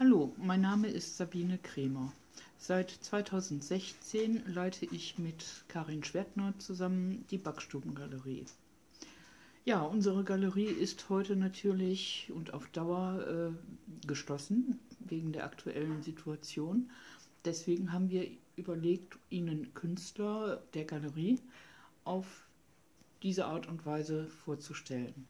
Hallo, mein Name ist Sabine Kremer. Seit 2016 leite ich mit Karin Schwertner zusammen die Backstubengalerie. Ja, unsere Galerie ist heute natürlich und auf Dauer äh, geschlossen wegen der aktuellen Situation. Deswegen haben wir überlegt, Ihnen Künstler der Galerie auf diese Art und Weise vorzustellen.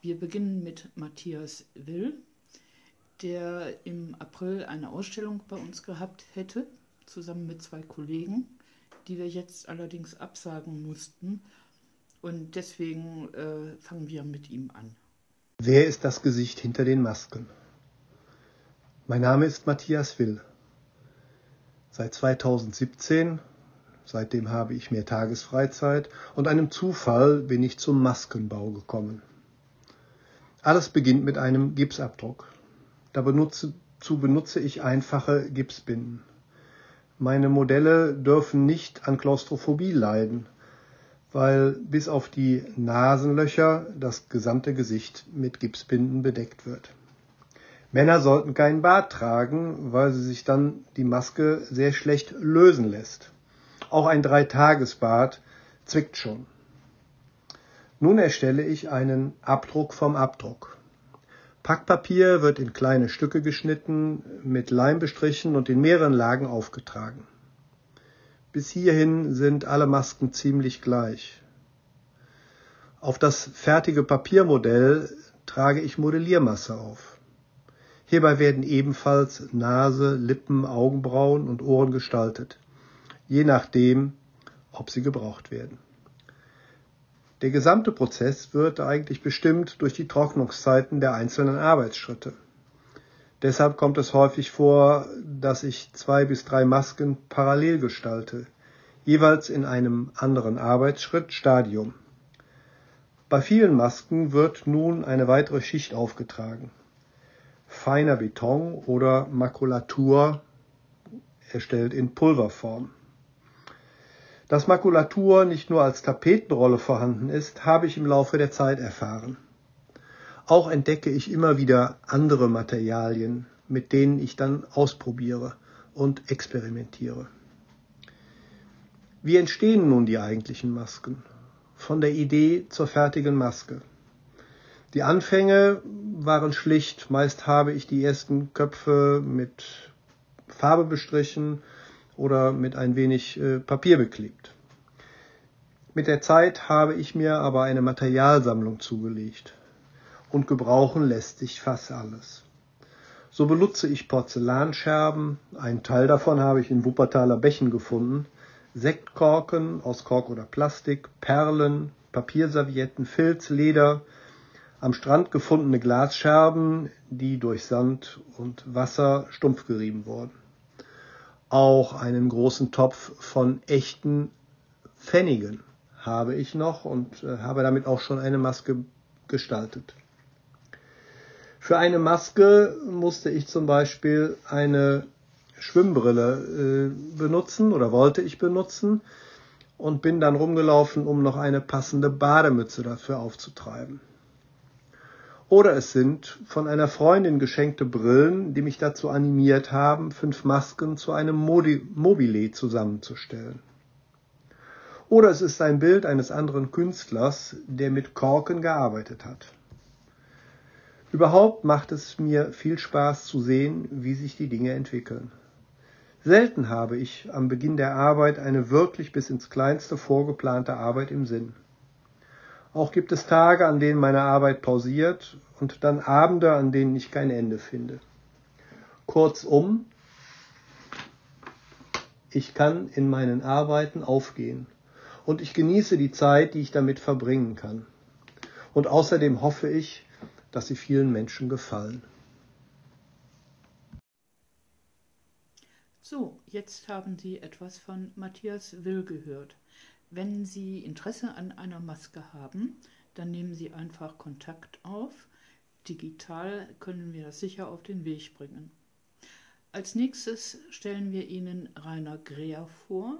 Wir beginnen mit Matthias Will der im April eine Ausstellung bei uns gehabt hätte, zusammen mit zwei Kollegen, die wir jetzt allerdings absagen mussten. Und deswegen äh, fangen wir mit ihm an. Wer ist das Gesicht hinter den Masken? Mein Name ist Matthias Will. Seit 2017, seitdem habe ich mehr Tagesfreizeit und einem Zufall bin ich zum Maskenbau gekommen. Alles beginnt mit einem Gipsabdruck. Dazu benutze ich einfache Gipsbinden. Meine Modelle dürfen nicht an Klaustrophobie leiden, weil bis auf die Nasenlöcher das gesamte Gesicht mit Gipsbinden bedeckt wird. Männer sollten keinen Bart tragen, weil sie sich dann die Maske sehr schlecht lösen lässt. Auch ein Dreitagesbart zwickt schon. Nun erstelle ich einen Abdruck vom Abdruck. Packpapier wird in kleine Stücke geschnitten, mit Leim bestrichen und in mehreren Lagen aufgetragen. Bis hierhin sind alle Masken ziemlich gleich. Auf das fertige Papiermodell trage ich Modelliermasse auf. Hierbei werden ebenfalls Nase, Lippen, Augenbrauen und Ohren gestaltet, je nachdem, ob sie gebraucht werden. Der gesamte Prozess wird eigentlich bestimmt durch die Trocknungszeiten der einzelnen Arbeitsschritte. Deshalb kommt es häufig vor, dass ich zwei bis drei Masken parallel gestalte, jeweils in einem anderen Arbeitsschritt Stadium. Bei vielen Masken wird nun eine weitere Schicht aufgetragen. Feiner Beton oder Makulatur erstellt in Pulverform. Dass Makulatur nicht nur als Tapetenrolle vorhanden ist, habe ich im Laufe der Zeit erfahren. Auch entdecke ich immer wieder andere Materialien, mit denen ich dann ausprobiere und experimentiere. Wie entstehen nun die eigentlichen Masken? Von der Idee zur fertigen Maske. Die Anfänge waren schlicht, meist habe ich die ersten Köpfe mit Farbe bestrichen oder mit ein wenig äh, Papier beklebt. Mit der Zeit habe ich mir aber eine Materialsammlung zugelegt. Und gebrauchen lässt sich fast alles. So benutze ich Porzellanscherben, einen Teil davon habe ich in Wuppertaler Bächen gefunden, Sektkorken aus Kork oder Plastik, Perlen, Papierservietten, Filz, Leder, am Strand gefundene Glasscherben, die durch Sand und Wasser stumpf gerieben wurden auch einen großen Topf von echten Pfennigen habe ich noch und äh, habe damit auch schon eine Maske gestaltet. Für eine Maske musste ich zum Beispiel eine Schwimmbrille äh, benutzen oder wollte ich benutzen und bin dann rumgelaufen, um noch eine passende Bademütze dafür aufzutreiben. Oder es sind von einer Freundin geschenkte Brillen, die mich dazu animiert haben, fünf Masken zu einem Mobile zusammenzustellen. Oder es ist ein Bild eines anderen Künstlers, der mit Korken gearbeitet hat. Überhaupt macht es mir viel Spaß zu sehen, wie sich die Dinge entwickeln. Selten habe ich am Beginn der Arbeit eine wirklich bis ins Kleinste vorgeplante Arbeit im Sinn. Auch gibt es Tage, an denen meine Arbeit pausiert und dann Abende, an denen ich kein Ende finde. Kurzum, ich kann in meinen Arbeiten aufgehen und ich genieße die Zeit, die ich damit verbringen kann. Und außerdem hoffe ich, dass sie vielen Menschen gefallen. So, jetzt haben Sie etwas von Matthias Will gehört. Wenn Sie Interesse an einer Maske haben, dann nehmen Sie einfach Kontakt auf. Digital können wir das sicher auf den Weg bringen. Als nächstes stellen wir Ihnen Rainer Greer vor.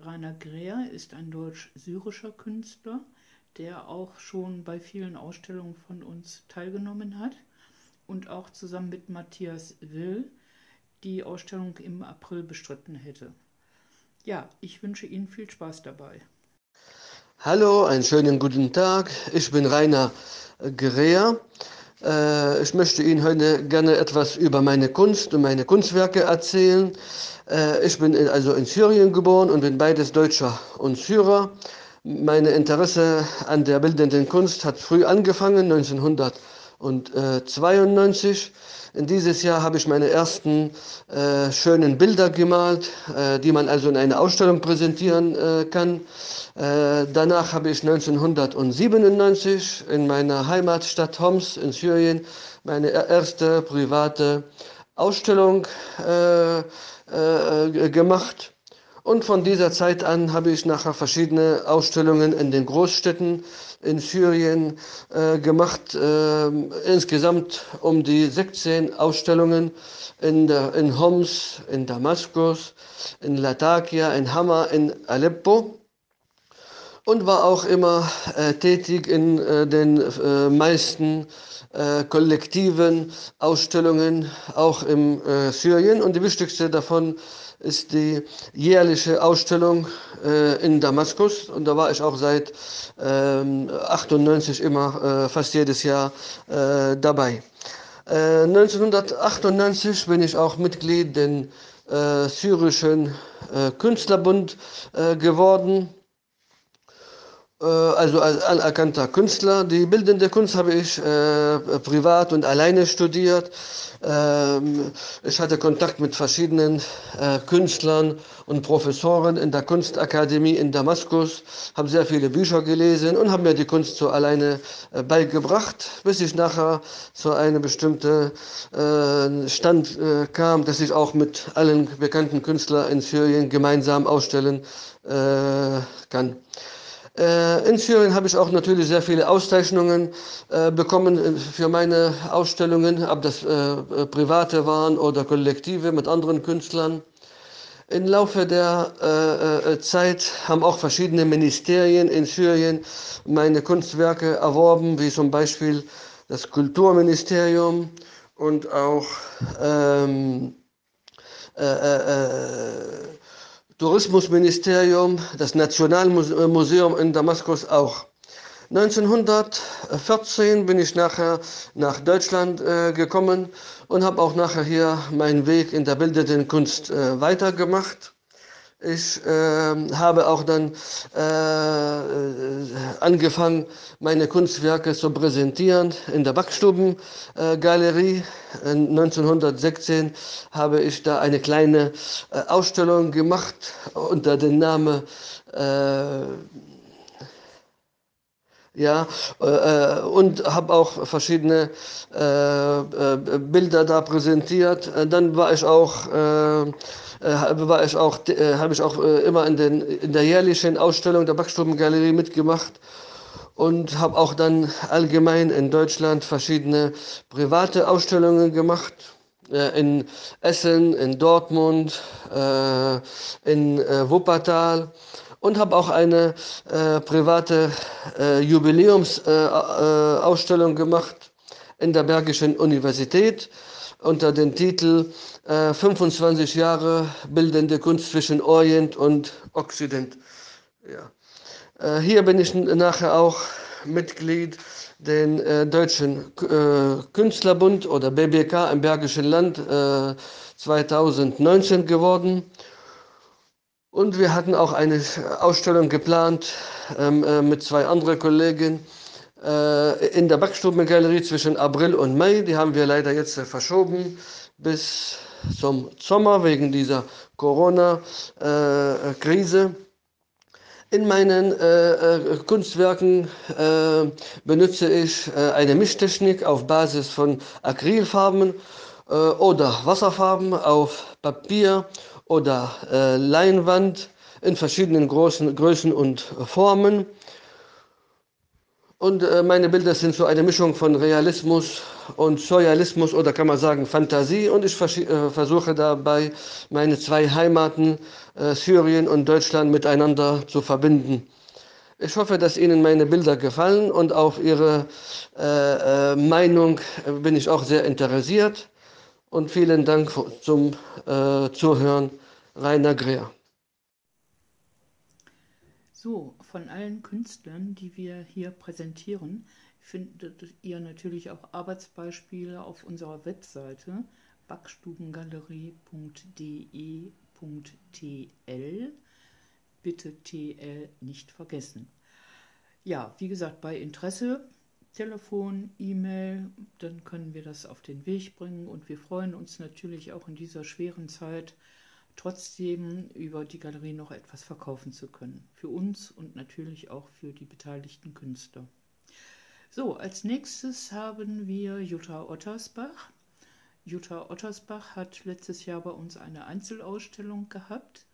Rainer Greer ist ein deutsch-syrischer Künstler, der auch schon bei vielen Ausstellungen von uns teilgenommen hat und auch zusammen mit Matthias Will die Ausstellung im April bestritten hätte. Ja, ich wünsche Ihnen viel Spaß dabei. Hallo, einen schönen guten Tag. Ich bin Rainer Gerea. Äh, ich möchte Ihnen heute gerne etwas über meine Kunst und meine Kunstwerke erzählen. Äh, ich bin also in Syrien geboren und bin beides Deutscher und Syrer. Meine Interesse an der bildenden Kunst hat früh angefangen, 1992. In dieses Jahr habe ich meine ersten äh, schönen Bilder gemalt, äh, die man also in einer Ausstellung präsentieren äh, kann. Äh, danach habe ich 1997 in meiner Heimatstadt Homs in Syrien meine erste private Ausstellung äh, äh, gemacht. Und von dieser Zeit an habe ich nachher verschiedene Ausstellungen in den Großstädten in Syrien äh, gemacht. Äh, insgesamt um die 16 Ausstellungen in, der, in Homs, in Damaskus, in Latakia, in Hama, in Aleppo. Und war auch immer äh, tätig in äh, den äh, meisten äh, kollektiven Ausstellungen, auch in Syrien. Und die wichtigste davon ist die jährliche Ausstellung äh, in Damaskus und da war ich auch seit ähm, 98 immer äh, fast jedes Jahr äh, dabei. 1998 äh, bin ich auch Mitglied den äh, syrischen äh, Künstlerbund geworden äh, also als anerkannter Künstler. Die bildende Kunst habe ich äh, privat und alleine studiert. Ähm, ich hatte Kontakt mit verschiedenen äh, Künstlern und Professoren in der Kunstakademie in Damaskus, habe sehr viele Bücher gelesen und habe mir die Kunst so alleine äh, beigebracht, bis ich nachher zu einem bestimmten äh, Stand äh, kam, dass ich auch mit allen bekannten Künstlern in Syrien gemeinsam ausstellen kann. Äh, in Syrien habe ich auch natürlich sehr viele Auszeichnungen äh, bekommen äh, für meine Ausstellungen, ob das private waren oder kollektive mit anderen Künstlern. Im Laufe der Zeit haben auch verschiedene Ministerien in Syrien meine Kunstwerke erworben, wie zum Beispiel das Kulturministerium und auch ähm, äh, äh, Tourismusministerium, das Nationalmuseum in Damaskus auch. 1914 bin ich nachher nach Deutschland äh, gekommen und habe auch nachher hier meinen Weg in der bildenden Kunst äh, weitergemacht. Ich äh, habe auch dann äh, angefangen, meine Kunstwerke zu präsentieren in der Backstubengalerie. Äh, 1916 habe ich da eine kleine äh, Ausstellung gemacht unter dem Namen äh, ja, äh, und habe auch verschiedene äh, äh, Bilder da präsentiert. Dann war ich auch äh, äh, war ich auch, äh, habe ich auch äh, immer in, den, in der jährlichen Ausstellung der Backstubengalerie mitgemacht und habe auch dann allgemein in Deutschland verschiedene private Ausstellungen gemacht. In Essen, in Dortmund, in Wuppertal und habe auch eine private Jubiläumsausstellung gemacht in der Bergischen Universität unter dem Titel äh, 25 Jahre bildende Kunst zwischen Orient und Okzident. Ja. Äh, hier bin ich nachher auch Mitglied den äh, Deutschen äh, Künstlerbund oder BBK im Bergischen Land 2019 äh, geworden. Und wir hatten auch eine Ausstellung geplant ähm, äh, mit zwei anderen Kollegen äh, in der Backstubengalerie zwischen April und Mai. Die haben wir leider jetzt verschoben bis zum Sommer wegen dieser Corona-Krise. In meinen äh, äh, Kunstwerken äh, benutze ich äh, eine Mischtechnik auf Basis von Acrylfarben äh, oder Wasserfarben auf Papier oder äh, Leinwand in verschiedenen großen Größen und Formen. Und äh, meine Bilder sind so eine Mischung von Realismus und Surrealismus oder kann man sagen Fantasie. Und ich äh, versuche dabei, meine zwei Heimaten, äh, Syrien und Deutschland, miteinander zu verbinden. Ich hoffe, dass Ihnen meine Bilder gefallen und auch Ihre äh, äh, Meinung bin ich auch sehr interessiert. Und vielen Dank zum äh, Zuhören, Rainer Greer. So, von allen Künstlern, die wir hier präsentieren, findet ihr natürlich auch Arbeitsbeispiele auf unserer Webseite backstubengalerie.de.tl. Bitte TL nicht vergessen. Ja, wie gesagt, bei Interesse, Telefon, E-Mail, dann können wir das auf den Weg bringen und wir freuen uns natürlich auch in dieser schweren Zeit trotzdem über die Galerie noch etwas verkaufen zu können. Für uns und natürlich auch für die beteiligten Künstler. So, als nächstes haben wir Jutta Ottersbach. Jutta Ottersbach hat letztes Jahr bei uns eine Einzelausstellung gehabt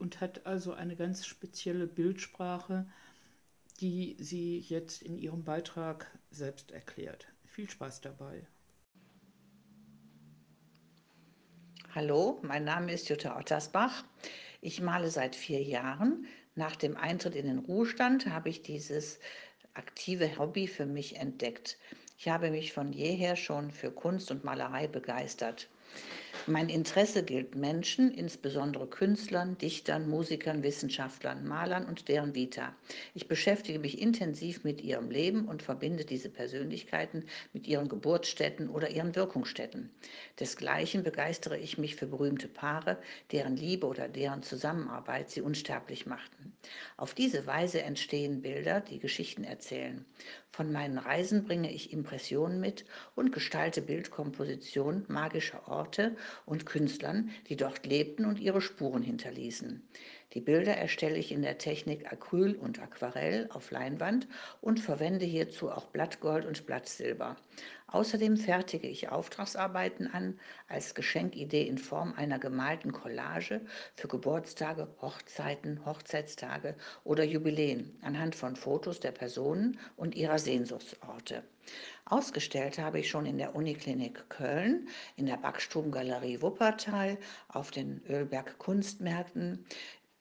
und hat also eine ganz spezielle Bildsprache, die sie jetzt in ihrem Beitrag selbst erklärt. Viel Spaß dabei. Hallo, mein Name ist Jutta Ottersbach. Ich male seit vier Jahren. Nach dem Eintritt in den Ruhestand habe ich dieses aktive Hobby für mich entdeckt. Ich habe mich von jeher schon für Kunst und Malerei begeistert. Mein Interesse gilt Menschen, insbesondere Künstlern, Dichtern, Musikern, Wissenschaftlern, Malern und deren Vita. Ich beschäftige mich intensiv mit ihrem Leben und verbinde diese Persönlichkeiten mit ihren Geburtsstätten oder ihren Wirkungsstätten. Desgleichen begeistere ich mich für berühmte Paare, deren Liebe oder deren Zusammenarbeit sie unsterblich machten. Auf diese Weise entstehen Bilder, die Geschichten erzählen. Von meinen Reisen bringe ich Impressionen mit und gestalte Bildkomposition magischer Orte und Künstlern, die dort lebten und ihre Spuren hinterließen. Die Bilder erstelle ich in der Technik Acryl und Aquarell auf Leinwand und verwende hierzu auch Blattgold und Blattsilber. Außerdem fertige ich Auftragsarbeiten an als Geschenkidee in Form einer gemalten Collage für Geburtstage, Hochzeiten, Hochzeitstage oder Jubiläen anhand von Fotos der Personen und ihrer Sehnsuchtsorte. Ausgestellt habe ich schon in der Uniklinik Köln, in der Backstubengalerie Wuppertal, auf den Ölberg Kunstmärkten,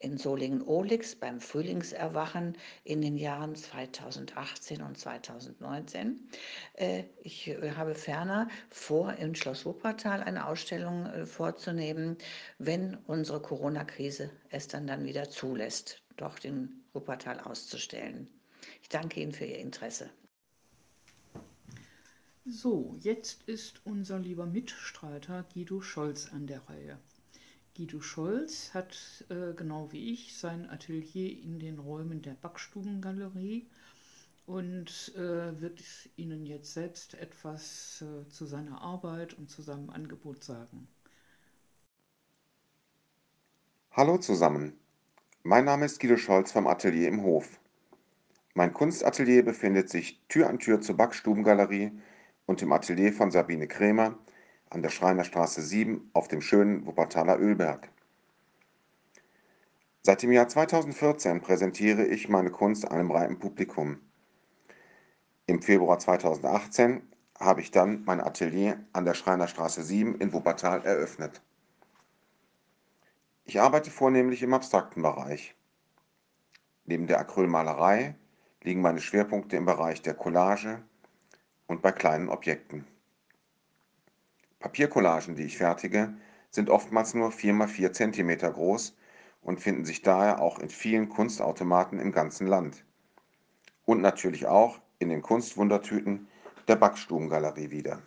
in Solingen-Olix beim Frühlingserwachen in den Jahren 2018 und 2019. Äh, ich äh, habe ferner vor, in Schloss Wuppertal eine Ausstellung äh, vorzunehmen, wenn unsere Corona-Krise es dann, dann wieder zulässt, dort in Wuppertal auszustellen. Ich danke Ihnen für Ihr Interesse. So, jetzt ist unser lieber Mitstreiter Guido Scholz an der Reihe. Guido Scholz hat, äh, genau wie ich, sein Atelier in den Räumen der Backstubengalerie und äh, wird Ihnen jetzt selbst etwas äh, zu seiner Arbeit und zu seinem Angebot sagen. Hallo zusammen, mein Name ist Guido Scholz vom Atelier im Hof. Mein Kunstatelier befindet sich Tür an Tür zur Backstubengalerie und im Atelier von Sabine Krämer an der Schreinerstraße 7 auf dem schönen Wuppertaler Ölberg. Seit dem Jahr 2014 präsentiere ich meine Kunst einem breiten Publikum. Im Februar 2018 habe ich dann mein Atelier an der Schreinerstraße 7 in Wuppertal eröffnet. Ich arbeite vornehmlich im abstrakten Bereich. Neben der Acrylmalerei liegen meine Schwerpunkte im Bereich der Collage und bei kleinen Objekten. Papiercollagen, die ich fertige, sind oftmals nur 4 x 4 cm groß und finden sich daher auch in vielen Kunstautomaten im ganzen Land. Und natürlich auch in den Kunstwundertüten der Backstubengalerie wieder.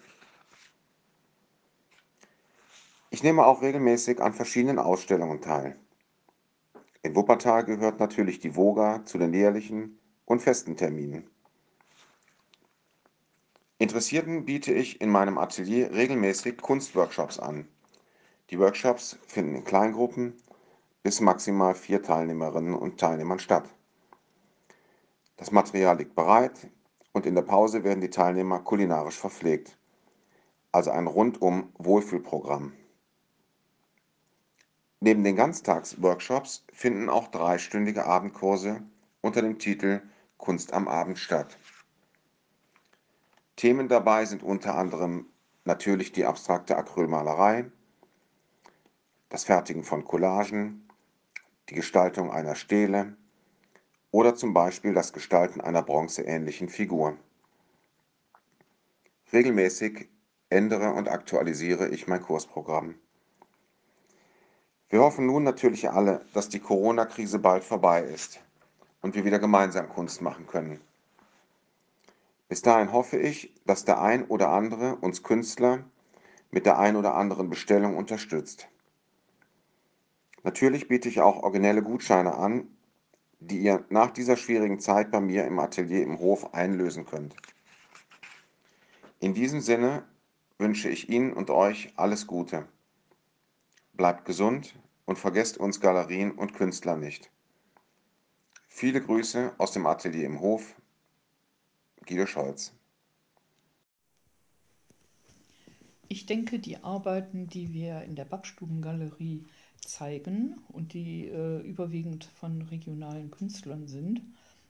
Ich nehme auch regelmäßig an verschiedenen Ausstellungen teil. In Wuppertal gehört natürlich die Voga zu den jährlichen und festen Terminen. Interessierten biete ich in meinem Atelier regelmäßig Kunstworkshops an. Die Workshops finden in Kleingruppen bis maximal vier Teilnehmerinnen und Teilnehmern statt. Das Material liegt bereit und in der Pause werden die Teilnehmer kulinarisch verpflegt. Also ein rundum Wohlfühlprogramm. Neben den Ganztagsworkshops finden auch dreistündige Abendkurse unter dem Titel Kunst am Abend statt. Themen dabei sind unter anderem natürlich die abstrakte Acrylmalerei, das Fertigen von Collagen, die Gestaltung einer Stele oder zum Beispiel das Gestalten einer bronzeähnlichen Figur. Regelmäßig ändere und aktualisiere ich mein Kursprogramm. Wir hoffen nun natürlich alle, dass die Corona-Krise bald vorbei ist und wir wieder gemeinsam Kunst machen können. Bis dahin hoffe ich, dass der ein oder andere uns Künstler mit der ein oder anderen Bestellung unterstützt. Natürlich biete ich auch originelle Gutscheine an, die ihr nach dieser schwierigen Zeit bei mir im Atelier im Hof einlösen könnt. In diesem Sinne wünsche ich Ihnen und euch alles Gute. Bleibt gesund und vergesst uns Galerien und Künstler nicht. Viele Grüße aus dem Atelier im Hof, Guido Scholz. Ich denke, die Arbeiten, die wir in der Backstubengalerie zeigen und die äh, überwiegend von regionalen Künstlern sind,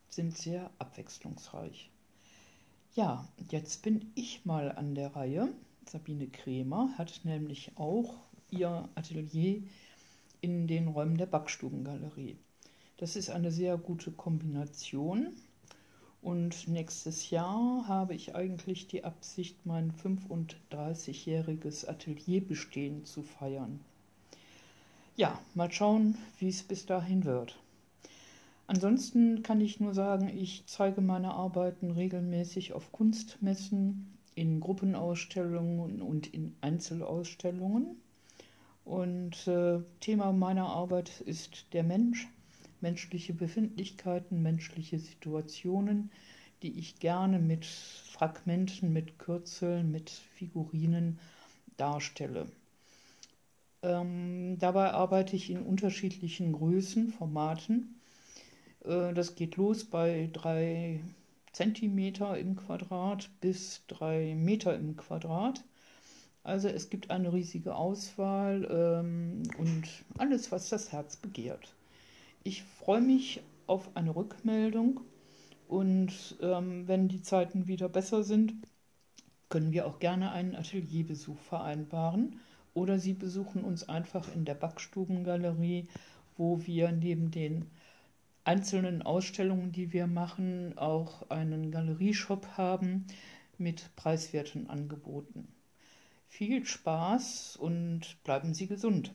sind sehr abwechslungsreich. Ja, jetzt bin ich mal an der Reihe. Sabine Krämer hat nämlich auch ihr Atelier in den Räumen der Backstubengalerie. Das ist eine sehr gute Kombination. Und nächstes Jahr habe ich eigentlich die Absicht, mein 35-jähriges Atelierbestehen zu feiern. Ja, mal schauen, wie es bis dahin wird. Ansonsten kann ich nur sagen, ich zeige meine Arbeiten regelmäßig auf Kunstmessen, in Gruppenausstellungen und in Einzelausstellungen. Und äh, Thema meiner Arbeit ist der Mensch menschliche Befindlichkeiten, menschliche Situationen, die ich gerne mit Fragmenten, mit Kürzeln, mit Figurinen darstelle. Ähm, dabei arbeite ich in unterschiedlichen Größen, Formaten. Äh, das geht los bei drei Zentimeter im Quadrat bis drei Meter im Quadrat. Also es gibt eine riesige Auswahl ähm, und alles, was das Herz begehrt. Ich freue mich auf eine Rückmeldung und ähm, wenn die Zeiten wieder besser sind, können wir auch gerne einen Atelierbesuch vereinbaren oder Sie besuchen uns einfach in der Backstubengalerie, wo wir neben den einzelnen Ausstellungen, die wir machen, auch einen Galerieshop haben mit preiswerten Angeboten. Viel Spaß und bleiben Sie gesund.